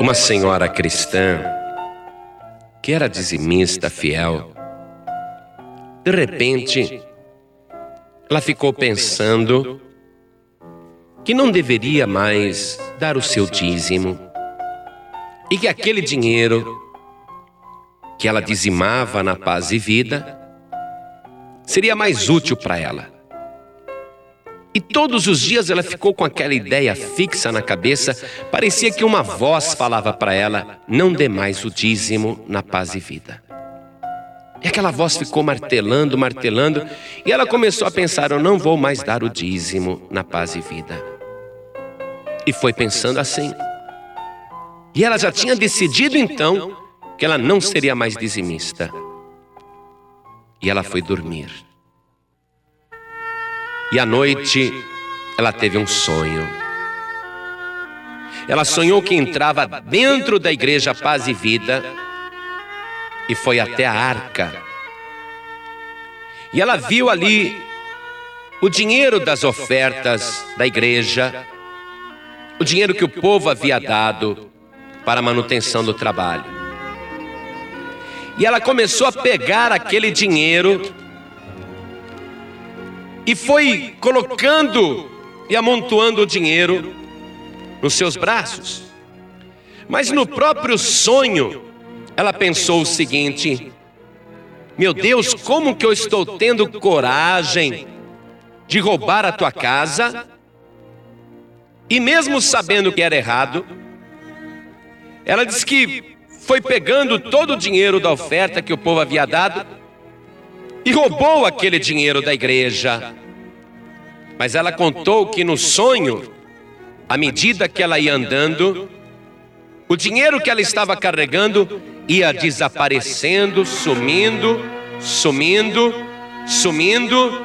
Uma senhora cristã, que era dizimista fiel, de repente, ela ficou pensando que não deveria mais dar o seu dízimo e que aquele dinheiro que ela dizimava na paz e vida seria mais útil para ela. E todos os dias ela ficou com aquela ideia fixa na cabeça, parecia que uma voz falava para ela: não dê mais o dízimo na paz e vida. E aquela voz ficou martelando, martelando, e ela começou a pensar: eu não vou mais dar o dízimo na paz e vida. E foi pensando assim. E ela já tinha decidido então que ela não seria mais dizimista. E ela foi dormir. E à noite ela teve um sonho. Ela sonhou que entrava dentro da igreja Paz e Vida e foi até a arca. E ela viu ali o dinheiro das ofertas da igreja, o dinheiro que o povo havia dado para a manutenção do trabalho. E ela começou a pegar aquele dinheiro e foi colocando e amontoando o dinheiro nos seus braços. Mas no próprio sonho, ela pensou o seguinte: Meu Deus, como que eu estou tendo coragem de roubar a tua casa? E mesmo sabendo que era errado, ela disse que foi pegando todo o dinheiro da oferta que o povo havia dado e roubou aquele dinheiro da igreja. Mas ela contou que no sonho, à medida que ela ia andando, o dinheiro que ela estava carregando ia desaparecendo, sumindo, sumindo, sumindo,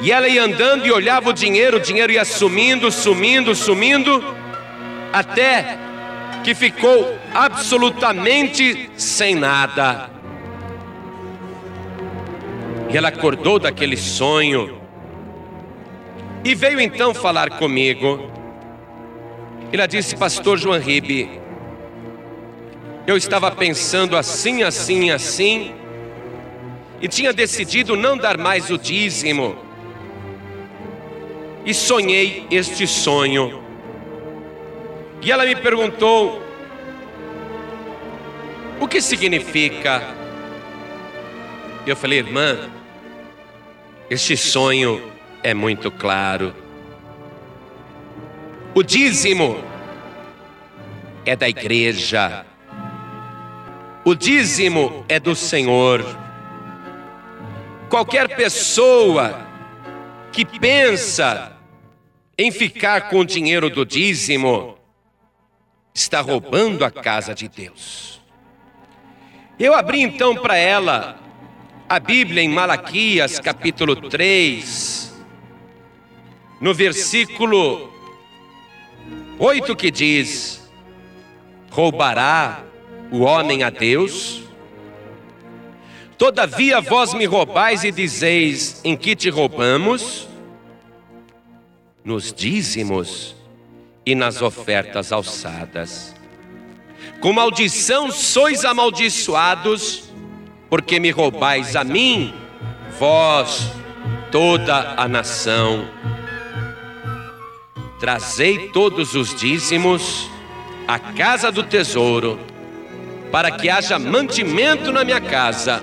e ela ia andando e olhava o dinheiro, o dinheiro ia sumindo, sumindo, sumindo, até que ficou absolutamente sem nada. E ela acordou daquele sonho e veio então falar comigo. Ela disse, Pastor João Ribe, eu estava pensando assim, assim, assim, e tinha decidido não dar mais o dízimo. E sonhei este sonho. E ela me perguntou: o que significa? Eu falei, irmã, este sonho é muito claro. O dízimo é da igreja. O dízimo é do Senhor. Qualquer pessoa que pensa em ficar com o dinheiro do dízimo está roubando a casa de Deus. Eu abri então para ela a Bíblia em Malaquias capítulo 3, no versículo 8 que diz: Roubará o homem a Deus? Todavia vós me roubais e dizeis: Em que te roubamos? Nos dízimos e nas ofertas alçadas. Com maldição sois amaldiçoados, porque me roubais a mim, vós, toda a nação. Trazei todos os dízimos à casa do tesouro, para que haja mantimento na minha casa.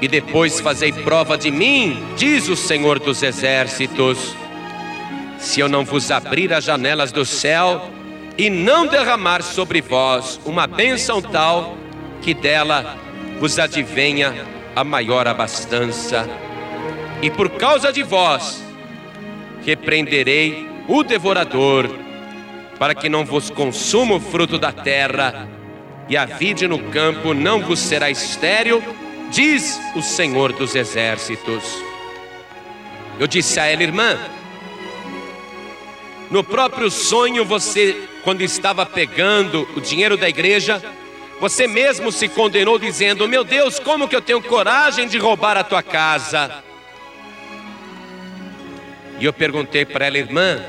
E depois fazei prova de mim, diz o Senhor dos Exércitos, se eu não vos abrir as janelas do céu e não derramar sobre vós uma bênção tal que dela vos advenha a maior abastança. E por causa de vós, repreenderei o devorador, para que não vos consuma o fruto da terra, e a vide no campo não vos será estéril, diz o Senhor dos Exércitos. Eu disse a ela, irmã, no próprio sonho você, quando estava pegando o dinheiro da igreja, você mesmo se condenou dizendo: Meu Deus, como que eu tenho coragem de roubar a tua casa? E eu perguntei para ela, irmã,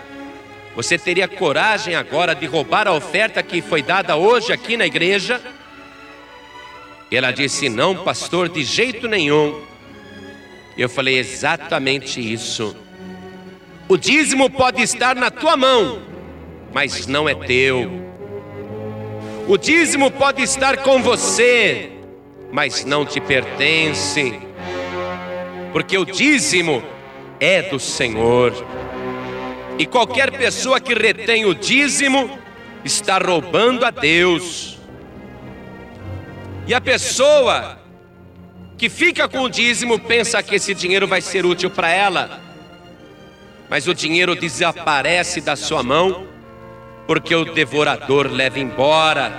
Você teria coragem agora de roubar a oferta que foi dada hoje aqui na igreja? Ela disse: Não, pastor, de jeito nenhum. Eu falei: Exatamente isso. O dízimo pode estar na tua mão, mas não é teu. O dízimo pode estar com você, mas não te pertence, porque o dízimo é do Senhor. E qualquer pessoa que retém o dízimo está roubando a Deus. E a pessoa que fica com o dízimo pensa que esse dinheiro vai ser útil para ela, mas o dinheiro desaparece da sua mão porque o devorador leva embora.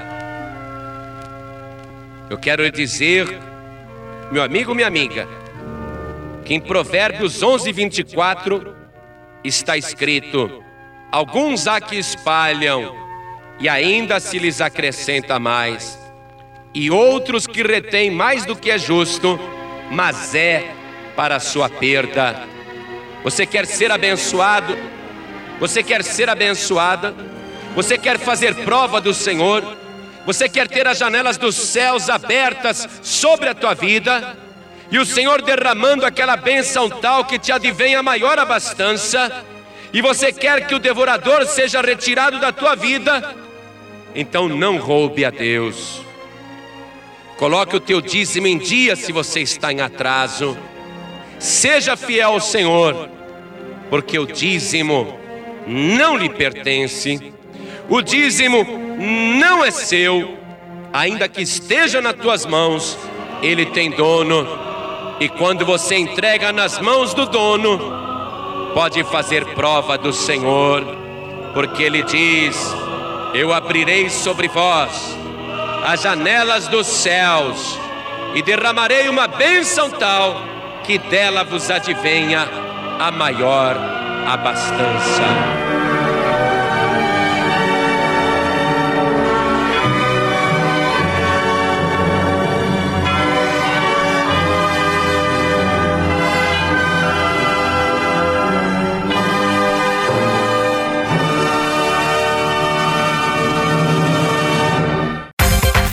Eu quero dizer, meu amigo, minha amiga, que em Provérbios 11, 24 está escrito: Alguns há que espalham, e ainda se lhes acrescenta mais, e outros que retêm mais do que é justo, mas é para a sua perda. Você quer ser abençoado? Você quer ser abençoada? Você quer fazer prova do Senhor? Você quer ter as janelas dos céus abertas sobre a tua vida? E o Senhor derramando aquela bênção tal que te advém a maior abastança? E você quer que o devorador seja retirado da tua vida? Então não roube a Deus. Coloque o teu dízimo em dia se você está em atraso. Seja fiel ao Senhor, porque o dízimo não lhe pertence. O dízimo não é seu, ainda que esteja nas tuas mãos, ele tem dono. E quando você entrega nas mãos do dono, pode fazer prova do Senhor, porque ele diz: Eu abrirei sobre vós as janelas dos céus e derramarei uma bênção tal que dela vos advenha a maior abastança.